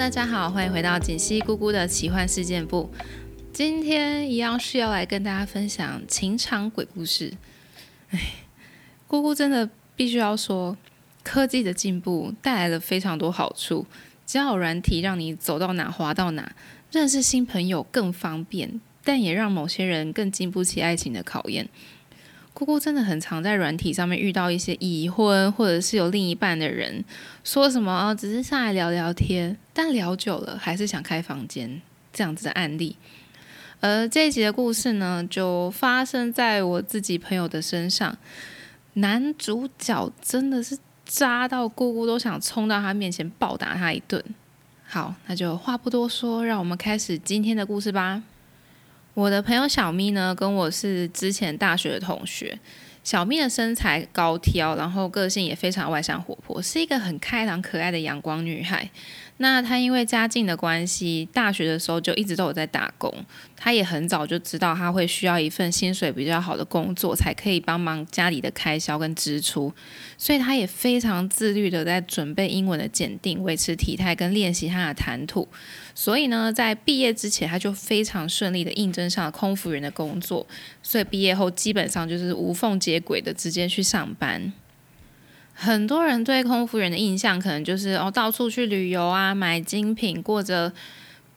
大家好，欢迎回到锦溪姑姑的奇幻事件部。今天一样是要来跟大家分享情场鬼故事。哎，姑姑真的必须要说，科技的进步带来了非常多好处，交友软体让你走到哪滑到哪，认识新朋友更方便，但也让某些人更经不起爱情的考验。姑姑真的很常在软体上面遇到一些已婚或者是有另一半的人，说什么哦，只是上来聊聊天，但聊久了还是想开房间这样子的案例。而这一集的故事呢，就发生在我自己朋友的身上，男主角真的是渣到姑姑都想冲到他面前暴打他一顿。好，那就话不多说，让我们开始今天的故事吧。我的朋友小咪呢，跟我是之前大学的同学。小咪的身材高挑，然后个性也非常外向活泼，是一个很开朗可爱的阳光女孩。那他因为家境的关系，大学的时候就一直都有在打工。他也很早就知道，他会需要一份薪水比较好的工作，才可以帮忙家里的开销跟支出。所以他也非常自律的在准备英文的检定，维持体态跟练习他的谈吐。所以呢，在毕业之前，他就非常顺利的应征上了空服员的工作。所以毕业后，基本上就是无缝接轨的直接去上班。很多人对空服员的印象，可能就是哦，到处去旅游啊，买精品，过着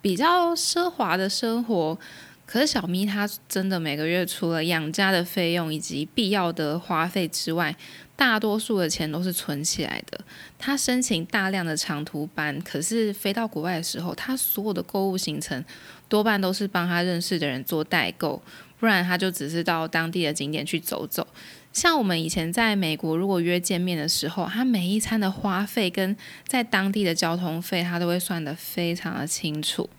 比较奢华的生活。可是小咪她真的每个月除了养家的费用以及必要的花费之外，大多数的钱都是存起来的。她申请大量的长途班，可是飞到国外的时候，她所有的购物行程多半都是帮她认识的人做代购，不然她就只是到当地的景点去走走。像我们以前在美国，如果约见面的时候，他每一餐的花费跟在当地的交通费，他都会算得非常的清楚。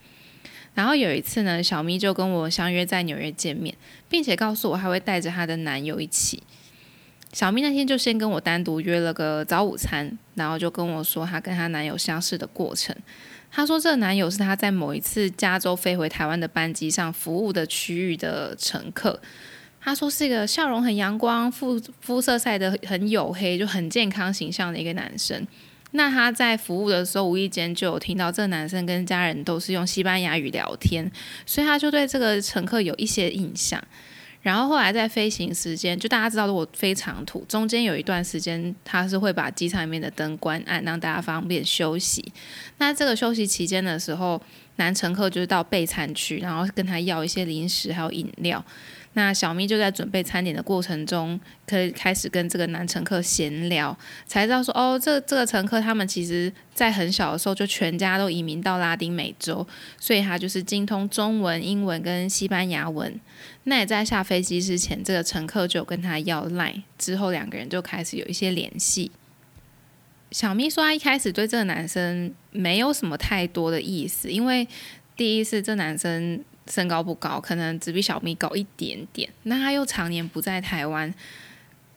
然后有一次呢，小咪就跟我相约在纽约见面，并且告诉我还会带着她的男友一起。小咪那天就先跟我单独约了个早午餐，然后就跟我说她跟她男友相识的过程。她说这个男友是她在某一次加州飞回台湾的班机上服务的区域的乘客。他说是一个笑容很阳光、肤肤色晒得很黝黑、就很健康形象的一个男生。那他在服务的时候，无意间就有听到这个男生跟家人都是用西班牙语聊天，所以他就对这个乘客有一些印象。然后后来在飞行时间，就大家知道，如果飞长途，中间有一段时间他是会把机场里面的灯关暗，让大家方便休息。那这个休息期间的时候，男乘客就是到备餐区，然后跟他要一些零食还有饮料。那小咪就在准备餐点的过程中，可以开始跟这个男乘客闲聊，才知道说哦，这这个乘客他们其实在很小的时候就全家都移民到拉丁美洲，所以他就是精通中文、英文跟西班牙文。那也在下飞机之前，这个乘客就跟他要赖，之后两个人就开始有一些联系。小咪说，他一开始对这个男生没有什么太多的意思，因为第一是这男生。身高不高，可能只比小咪高一点点。那他又常年不在台湾，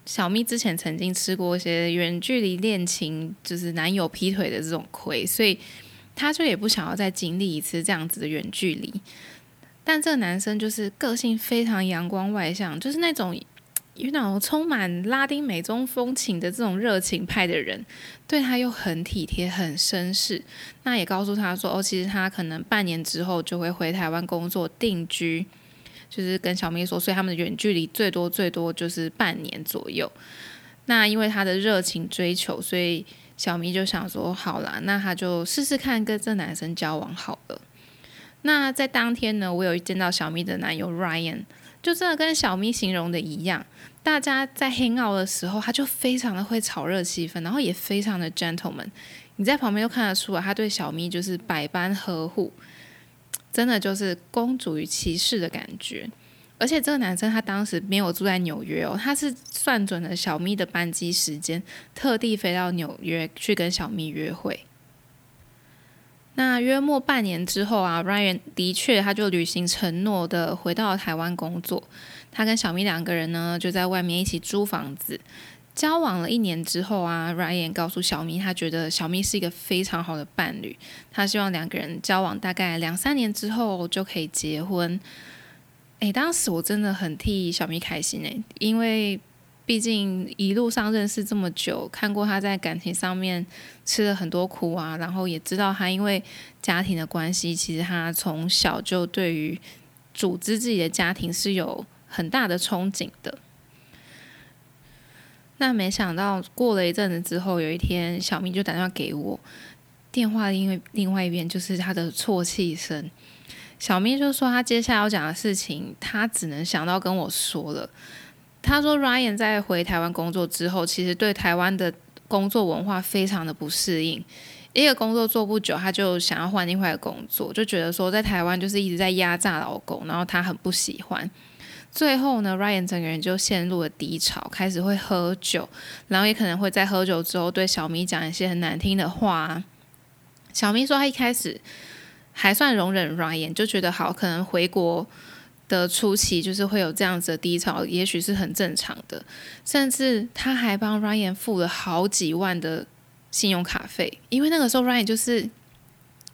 小咪之前曾经吃过一些远距离恋情，就是男友劈腿的这种亏，所以他就也不想要再经历一次这样子的远距离。但这个男生就是个性非常阳光外向，就是那种。有那种充满拉丁美洲风情的这种热情派的人，对他又很体贴、很绅士。那也告诉他说：“哦，其实他可能半年之后就会回台湾工作定居。”就是跟小咪说，所以他们的远距离最多最多就是半年左右。那因为他的热情追求，所以小咪就想说：“好啦，那他就试试看跟这男生交往好了。”那在当天呢，我有见到小咪的男友 Ryan。就真的跟小咪形容的一样，大家在黑奥的时候，他就非常的会炒热气氛，然后也非常的 gentleman。你在旁边都看得出来，他对小咪就是百般呵护，真的就是公主与骑士的感觉。而且这个男生他当时没有住在纽约哦，他是算准了小咪的班机时间，特地飞到纽约去跟小咪约会。那约莫半年之后啊，Ryan 的确他就履行承诺的回到了台湾工作。他跟小咪两个人呢就在外面一起租房子。交往了一年之后啊，Ryan 告诉小咪，他觉得小咪是一个非常好的伴侣。他希望两个人交往大概两三年之后就可以结婚。诶，当时我真的很替小咪开心诶，因为毕竟一路上认识这么久，看过他在感情上面吃了很多苦啊，然后也知道他因为家庭的关系，其实他从小就对于组织自己的家庭是有很大的憧憬的。那没想到过了一阵子之后，有一天小咪就打电话给我，电话因为另外一边就是他的啜泣声。小咪就说他接下来要讲的事情，他只能想到跟我说了。他说，Ryan 在回台湾工作之后，其实对台湾的工作文化非常的不适应。一个工作做不久，他就想要换另外一个工作，就觉得说在台湾就是一直在压榨老公，然后他很不喜欢。最后呢，Ryan 整个人就陷入了低潮，开始会喝酒，然后也可能会在喝酒之后对小咪讲一些很难听的话。小咪说，他一开始还算容忍 Ryan，就觉得好，可能回国的初期就是会有这样子的低潮，也许是很正常的。甚至他还帮 Ryan 付了好几万的信用卡费，因为那个时候 Ryan 就是因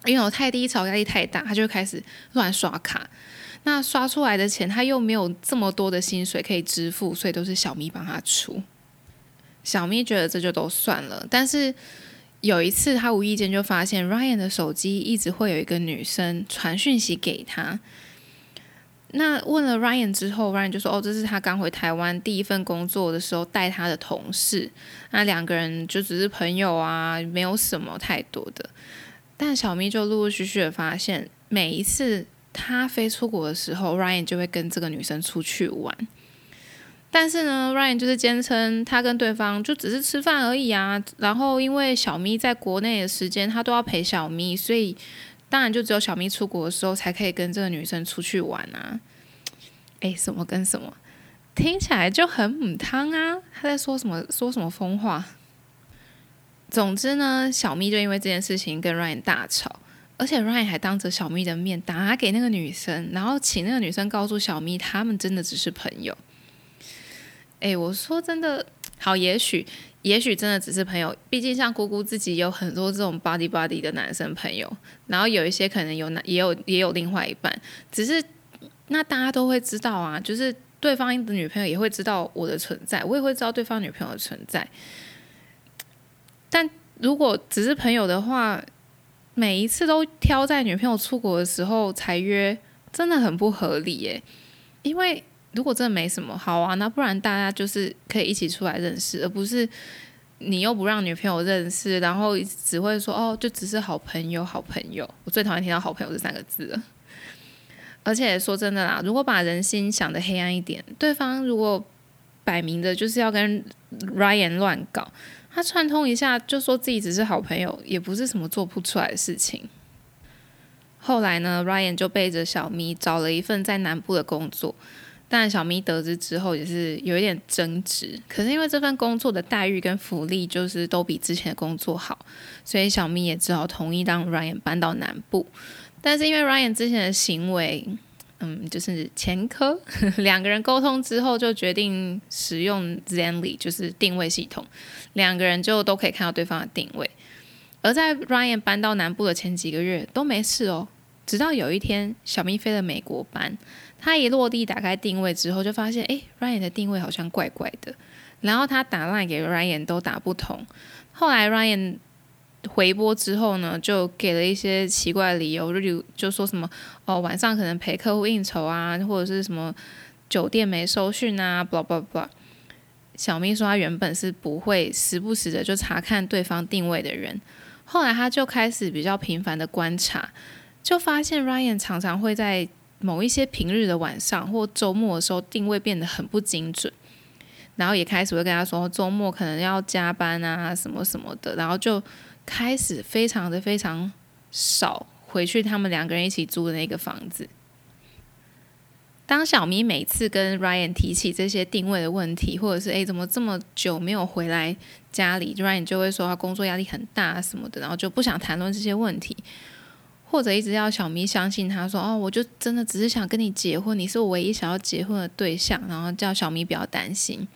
为有太低潮，压力太大，他就开始乱刷卡。那刷出来的钱，他又没有这么多的薪水可以支付，所以都是小咪帮他出。小咪觉得这就都算了，但是有一次他无意间就发现 Ryan 的手机一直会有一个女生传讯息给他。那问了 Ryan 之后，Ryan 就说：“哦，这是他刚回台湾第一份工作的时候带他的同事。那两个人就只是朋友啊，没有什么太多的。”但小咪就陆陆续续的发现，每一次。他飞出国的时候，Ryan 就会跟这个女生出去玩。但是呢，Ryan 就是坚称他跟对方就只是吃饭而已啊。然后因为小咪在国内的时间，他都要陪小咪，所以当然就只有小咪出国的时候才可以跟这个女生出去玩啊。哎，什么跟什么，听起来就很母汤啊！他在说什么？说什么疯话？总之呢，小咪就因为这件事情跟 Ryan 大吵。而且 Ryan 还当着小咪的面打给那个女生，然后请那个女生告诉小咪，他们真的只是朋友。哎，我说真的好，也许也许真的只是朋友，毕竟像姑姑自己有很多这种 body body 的男生朋友，然后有一些可能有男也有也有另外一半，只是那大家都会知道啊，就是对方的女朋友也会知道我的存在，我也会知道对方女朋友的存在。但如果只是朋友的话，每一次都挑在女朋友出国的时候才约，真的很不合理耶。因为如果真的没什么好啊，那不然大家就是可以一起出来认识，而不是你又不让女朋友认识，然后只会说哦，就只是好朋友，好朋友。我最讨厌听到“好朋友”这三个字了。而且说真的啦，如果把人心想的黑暗一点，对方如果摆明的就是要跟 Ryan 乱搞。他串通一下，就说自己只是好朋友，也不是什么做不出来的事情。后来呢，Ryan 就背着小咪找了一份在南部的工作，但小咪得知之后也是有一点争执。可是因为这份工作的待遇跟福利就是都比之前的工作好，所以小咪也只好同意让 Ryan 搬到南部。但是因为 Ryan 之前的行为，嗯，就是前科，两个人沟通之后就决定使用 Zenly，就是定位系统，两个人就都可以看到对方的定位。而在 Ryan 搬到南部的前几个月都没事哦，直到有一天小咪飞了美国班，他一落地打开定位之后就发现，哎，Ryan 的定位好像怪怪的，然后他打来给 Ryan 都打不通，后来 Ryan。回拨之后呢，就给了一些奇怪的理由，就就说什么哦，晚上可能陪客户应酬啊，或者是什么酒店没收讯啊，blah blah blah。小咪说他原本是不会时不时的就查看对方定位的人，后来他就开始比较频繁的观察，就发现 Ryan 常常会在某一些平日的晚上或周末的时候定位变得很不精准，然后也开始会跟他说周末可能要加班啊什么什么的，然后就。开始非常的非常少回去，他们两个人一起租的那个房子。当小咪每次跟 Ryan 提起这些定位的问题，或者是诶怎么这么久没有回来家里，Ryan 就会说他工作压力很大什么的，然后就不想谈论这些问题，或者一直要小咪相信他说哦，我就真的只是想跟你结婚，你是我唯一想要结婚的对象，然后叫小咪不要担心。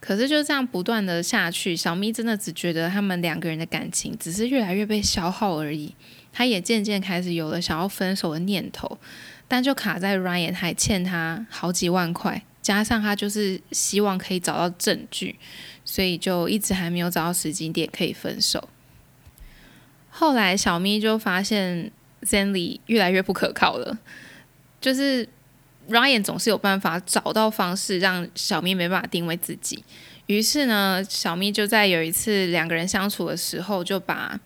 可是就这样不断的下去，小咪真的只觉得他们两个人的感情只是越来越被消耗而已。他也渐渐开始有了想要分手的念头。但就卡在 Ryan 还欠他好几万块，加上他就是希望可以找到证据，所以就一直还没有找到时间点可以分手。后来小咪就发现 Zenly 越来越不可靠了，就是 Ryan 总是有办法找到方式让小咪没办法定位自己。于是呢，小咪就在有一次两个人相处的时候，就把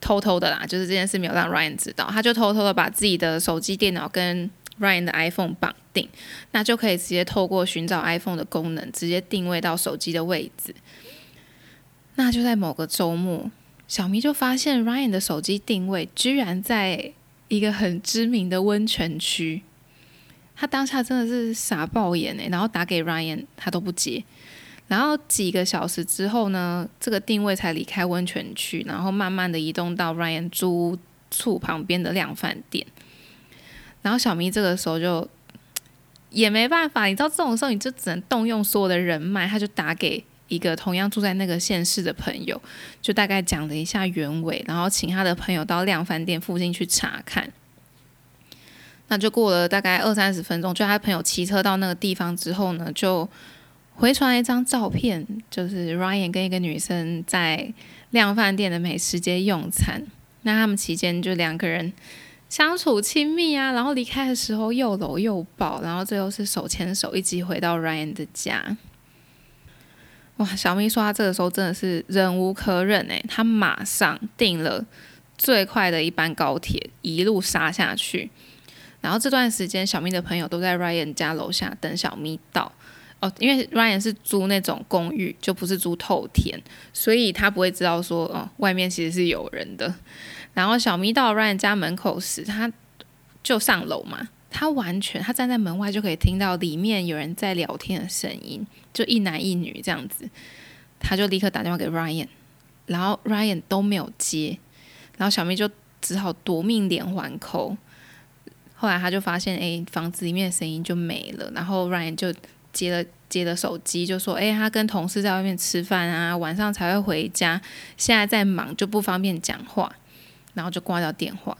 偷偷的啦，就是这件事没有让 Ryan 知道，他就偷偷的把自己的手机、电脑跟 Ryan 的 iPhone 绑定，那就可以直接透过寻找 iPhone 的功能，直接定位到手机的位置。那就在某个周末，小咪就发现 Ryan 的手机定位居然在一个很知名的温泉区，他当下真的是傻爆眼哎，然后打给 Ryan，他都不接。然后几个小时之后呢，这个定位才离开温泉区，然后慢慢的移动到 Ryan 租处旁边的量饭店。然后小咪这个时候就也没办法，你知道这种时候你就只能动用所有的人脉，他就打给一个同样住在那个县市的朋友，就大概讲了一下原委，然后请他的朋友到量饭店附近去查看。那就过了大概二三十分钟，就他朋友骑车到那个地方之后呢，就。回传了一张照片，就是 Ryan 跟一个女生在量饭店的美食街用餐。那他们期间就两个人相处亲密啊，然后离开的时候又搂又抱，然后最后是手牵手一起回到 Ryan 的家。哇，小咪说他这个时候真的是忍无可忍诶，他马上订了最快的一班高铁，一路杀下去。然后这段时间，小咪的朋友都在 Ryan 家楼下等小咪到。哦，因为 Ryan 是租那种公寓，就不是租透天，所以他不会知道说，哦，外面其实是有人的。然后小咪到 Ryan 家门口时，他就上楼嘛，他完全他站在门外就可以听到里面有人在聊天的声音，就一男一女这样子。他就立刻打电话给 Ryan，然后 Ryan 都没有接，然后小咪就只好夺命连环扣。后来他就发现，哎，房子里面的声音就没了，然后 Ryan 就。接了接了手机，就说：“哎，他跟同事在外面吃饭啊，晚上才会回家，现在在忙，就不方便讲话。”然后就挂掉电话。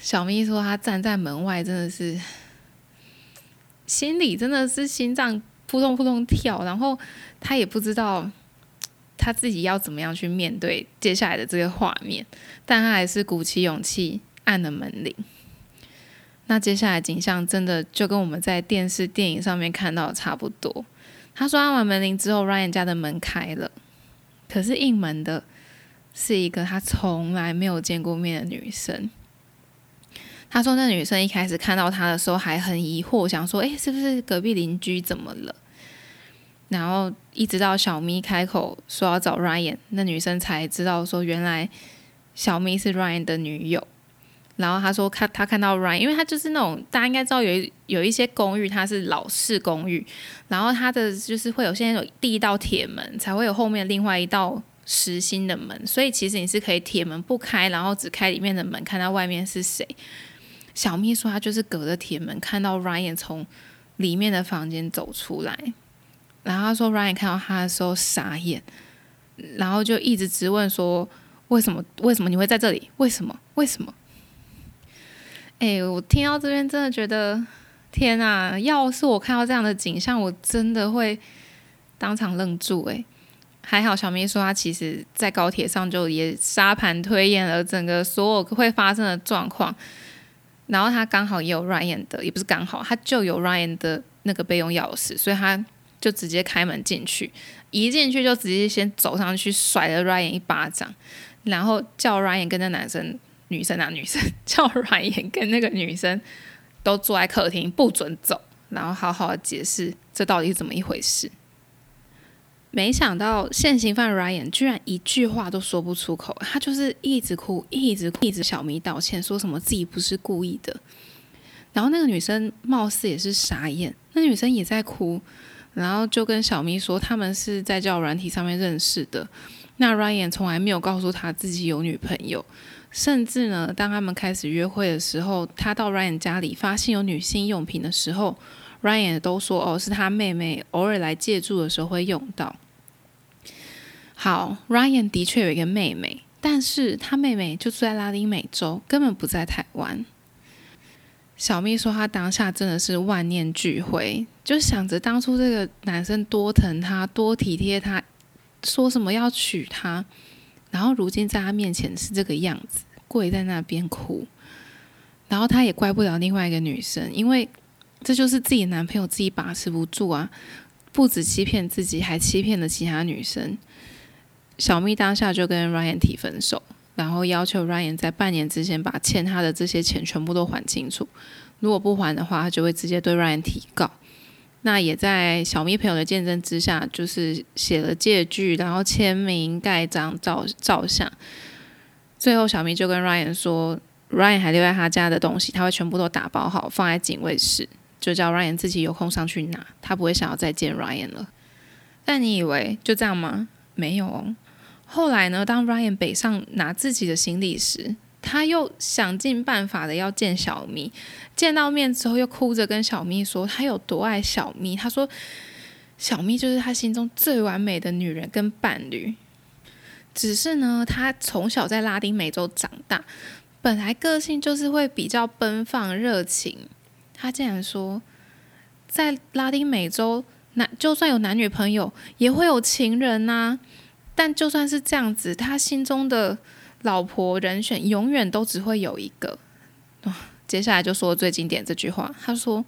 小咪说：“他站在门外，真的是心里真的是心脏扑通扑通跳，然后他也不知道他自己要怎么样去面对接下来的这个画面，但他还是鼓起勇气按了门铃。”那接下来景象真的就跟我们在电视电影上面看到的差不多。他说按完门铃之后，Ryan 家的门开了，可是应门的是一个他从来没有见过面的女生。他说那女生一开始看到他的时候还很疑惑，想说：“诶，是不是隔壁邻居？怎么了？”然后一直到小咪开口说要找 Ryan，那女生才知道说原来小咪是 Ryan 的女友。然后他说看他看到 Ryan，因为他就是那种大家应该知道有有一些公寓它是老式公寓，然后它的就是会有现在有第一道铁门，才会有后面另外一道实心的门，所以其实你是可以铁门不开，然后只开里面的门，看到外面是谁。小秘书他就是隔着铁门看到 Ryan 从里面的房间走出来，然后他说 Ryan 看到他的时候傻眼，然后就一直质问说为什么为什么你会在这里？为什么为什么？哎，我听到这边真的觉得，天啊！要是我看到这样的景象，我真的会当场愣住。哎，还好小咪说他其实在高铁上就也沙盘推演了整个所有会发生的状况，然后他刚好也有 Ryan 的，也不是刚好，他就有 Ryan 的那个备用钥匙，所以他就直接开门进去，一进去就直接先走上去甩了 Ryan 一巴掌，然后叫 Ryan 跟那男生。女生啊，女生叫 Ryan 跟那个女生都坐在客厅，不准走，然后好好的解释这到底是怎么一回事。没想到现行犯 Ryan 居然一句话都说不出口，他就是一直哭，一直哭一直小咪道歉，说什么自己不是故意的。然后那个女生貌似也是傻眼，那女生也在哭，然后就跟小咪说他们是在叫软体上面认识的。那 Ryan 从来没有告诉他自己有女朋友。甚至呢，当他们开始约会的时候，他到 Ryan 家里发现有女性用品的时候，Ryan 都说：“哦，是他妹妹偶尔来借住的时候会用到。”好，Ryan 的确有一个妹妹，但是他妹妹就住在拉丁美洲，根本不在台湾。小蜜说她当下真的是万念俱灰，就想着当初这个男生多疼她，多体贴她，说什么要娶她，然后如今在她面前是这个样子，跪在那边哭，然后她也怪不了另外一个女生，因为这就是自己男朋友自己把持不住啊，不止欺骗自己，还欺骗了其他女生。小蜜当下就跟 Ryan 提分手。然后要求 Ryan 在半年之前把欠他的这些钱全部都还清楚，如果不还的话，他就会直接对 Ryan 提告。那也在小咪朋友的见证之下，就是写了借据，然后签名、盖章、照照相。最后，小咪就跟 Ryan 说，Ryan 还留在他家的东西，他会全部都打包好放在警卫室，就叫 Ryan 自己有空上去拿，他不会想要再见 Ryan 了。但你以为就这样吗？没有哦。后来呢？当 Ryan 北上拿自己的行李时，他又想尽办法的要见小咪。见到面之后，又哭着跟小咪说他有多爱小咪。他说小咪就是他心中最完美的女人跟伴侣。只是呢，他从小在拉丁美洲长大，本来个性就是会比较奔放热情。他竟然说，在拉丁美洲，男就算有男女朋友，也会有情人呐。但就算是这样子，他心中的老婆人选永远都只会有一个。接下来就说最经典这句话，他说：“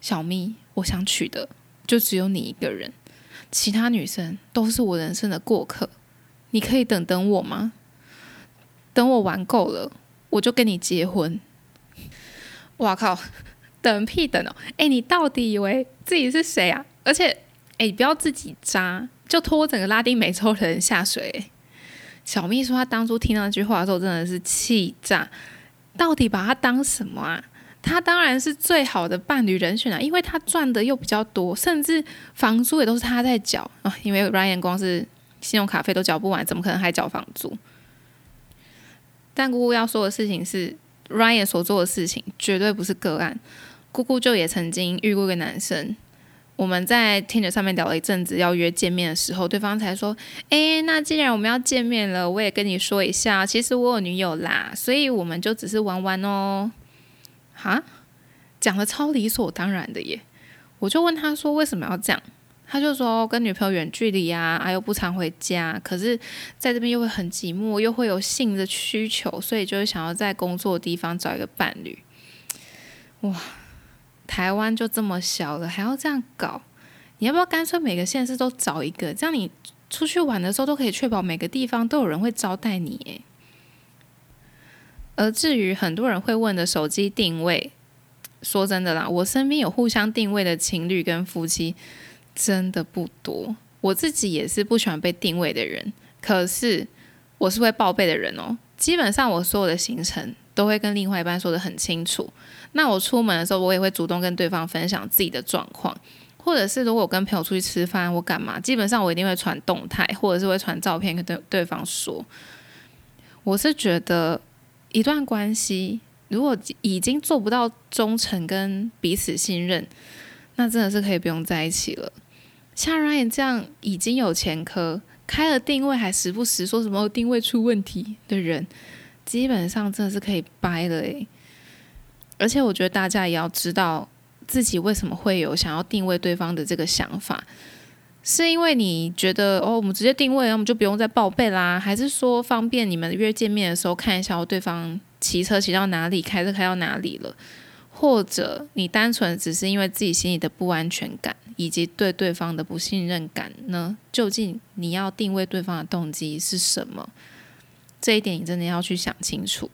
小咪，我想娶的就只有你一个人，其他女生都是我人生的过客。你可以等等我吗？等我玩够了，我就跟你结婚。”哇靠，等屁等哦！哎，你到底以为自己是谁啊？而且，哎，不要自己渣。就拖整个拉丁美洲人下水。小蜜说，他当初听到那句话的时候，真的是气炸。到底把他当什么啊？他当然是最好的伴侣人选啊，因为他赚的又比较多，甚至房租也都是他在缴啊。因为 Ryan 光是信用卡费都缴不完，怎么可能还缴房租？但姑姑要说的事情是，Ryan 所做的事情绝对不是个案。姑姑就也曾经遇过一个男生。我们在听着上面聊了一阵子，要约见面的时候，对方才说：“哎，那既然我们要见面了，我也跟你说一下，其实我有女友啦，所以我们就只是玩玩哦。”哈，讲的超理所当然的耶！我就问他说：“为什么要这样？”他就说：“跟女朋友远距离呀，啊又不常回家，可是在这边又会很寂寞，又会有性的需求，所以就是想要在工作的地方找一个伴侣。”哇！台湾就这么小了，还要这样搞？你要不要干脆每个县市都找一个？这样你出去玩的时候都可以确保每个地方都有人会招待你。而至于很多人会问的手机定位，说真的啦，我身边有互相定位的情侣跟夫妻真的不多。我自己也是不喜欢被定位的人，可是我是会报备的人哦。基本上我所有的行程都会跟另外一半说的很清楚。那我出门的时候，我也会主动跟对方分享自己的状况，或者是如果我跟朋友出去吃饭或干嘛，基本上我一定会传动态，或者是会传照片跟对对方说。我是觉得一段关系如果已经做不到忠诚跟彼此信任，那真的是可以不用在一起了。像 Ryan 这样已经有前科，开了定位还时不时说什么定位出问题的人，基本上真的是可以掰了诶。而且我觉得大家也要知道自己为什么会有想要定位对方的这个想法，是因为你觉得哦，我们直接定位，那我们就不用再报备啦，还是说方便你们约见面的时候看一下对方骑车骑到哪里，开车开到哪里了？或者你单纯只是因为自己心里的不安全感以及对对方的不信任感呢？究竟你要定位对方的动机是什么？这一点你真的要去想清楚。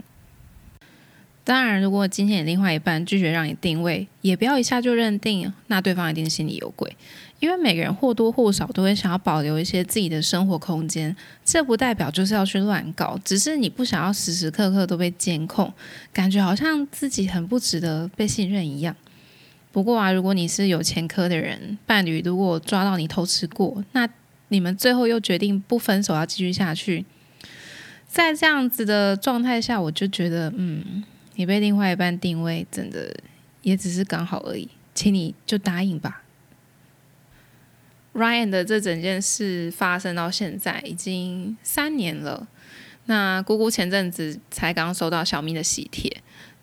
当然，如果今天你另外一半拒绝让你定位，也不要一下就认定那对方一定心里有鬼，因为每个人或多或少都会想要保留一些自己的生活空间，这不代表就是要去乱搞，只是你不想要时时刻刻都被监控，感觉好像自己很不值得被信任一样。不过啊，如果你是有前科的人，伴侣如果抓到你偷吃过，那你们最后又决定不分手，要继续下去，在这样子的状态下，我就觉得，嗯。你被另外一半定位，真的也只是刚好而已，请你就答应吧。Ryan 的这整件事发生到现在已经三年了，那姑姑前阵子才刚收到小咪的喜帖，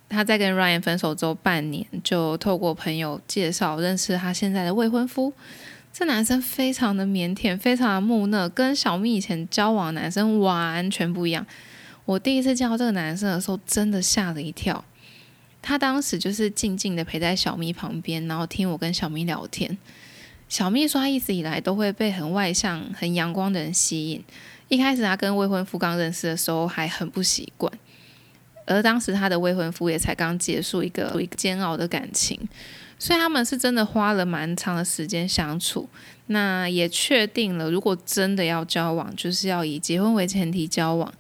她在跟 Ryan 分手之后半年，就透过朋友介绍认识她现在的未婚夫。这男生非常的腼腆，非常的木讷，跟小蜜以前交往男生完全不一样。我第一次见到这个男生的时候，真的吓了一跳。他当时就是静静的陪在小咪旁边，然后听我跟小咪聊天。小咪说，他一直以来都会被很外向、很阳光的人吸引。一开始他跟未婚夫刚认识的时候还很不习惯，而当时他的未婚夫也才刚结束一个一个煎熬的感情，所以他们是真的花了蛮长的时间相处。那也确定了，如果真的要交往，就是要以结婚为前提交往。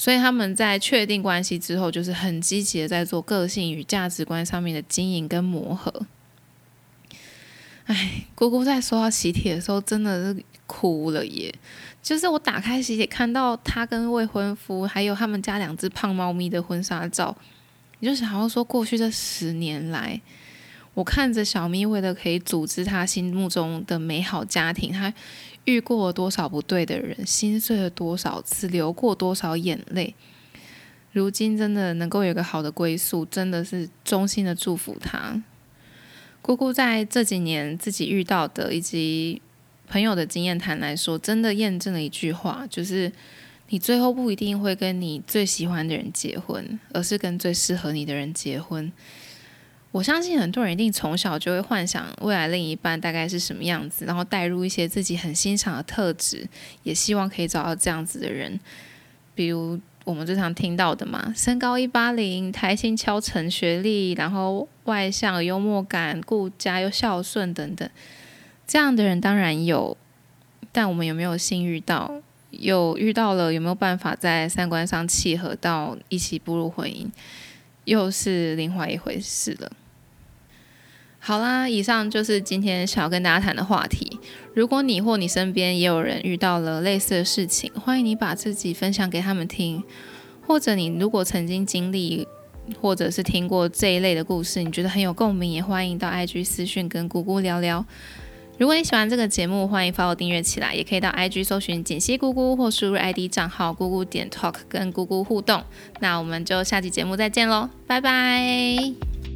所以他们在确定关系之后，就是很积极的在做个性与价值观上面的经营跟磨合。哎，姑姑在收到喜帖的时候，真的是哭了耶！就是我打开喜帖，看到他跟未婚夫，还有他们家两只胖猫咪的婚纱照，你就想要说，过去这十年来，我看着小咪为了可以组织他心目中的美好家庭，他。遇过了多少不对的人，心碎了多少次，流过多少眼泪，如今真的能够有个好的归宿，真的是衷心的祝福他。姑姑在这几年自己遇到的以及朋友的经验谈来说，真的验证了一句话，就是你最后不一定会跟你最喜欢的人结婚，而是跟最适合你的人结婚。我相信很多人一定从小就会幻想未来另一半大概是什么样子，然后带入一些自己很欣赏的特质，也希望可以找到这样子的人。比如我们最常听到的嘛，身高一八零，台新敲成学历，然后外向、幽默感、顾家又孝顺等等，这样的人当然有，但我们有没有幸遇到？有遇到了，有没有办法在三观上契合到一起步入婚姻？又是另外一回事了。好啦，以上就是今天想要跟大家谈的话题。如果你或你身边也有人遇到了类似的事情，欢迎你把自己分享给他们听。或者你如果曾经经历，或者是听过这一类的故事，你觉得很有共鸣，也欢迎到 IG 私讯跟姑姑聊聊。如果你喜欢这个节目，欢迎发我订阅起来，也可以到 IG 搜寻“锦溪姑姑”或输入 ID 账号“姑姑点 talk” 跟姑姑互动。那我们就下期节目再见喽，拜拜。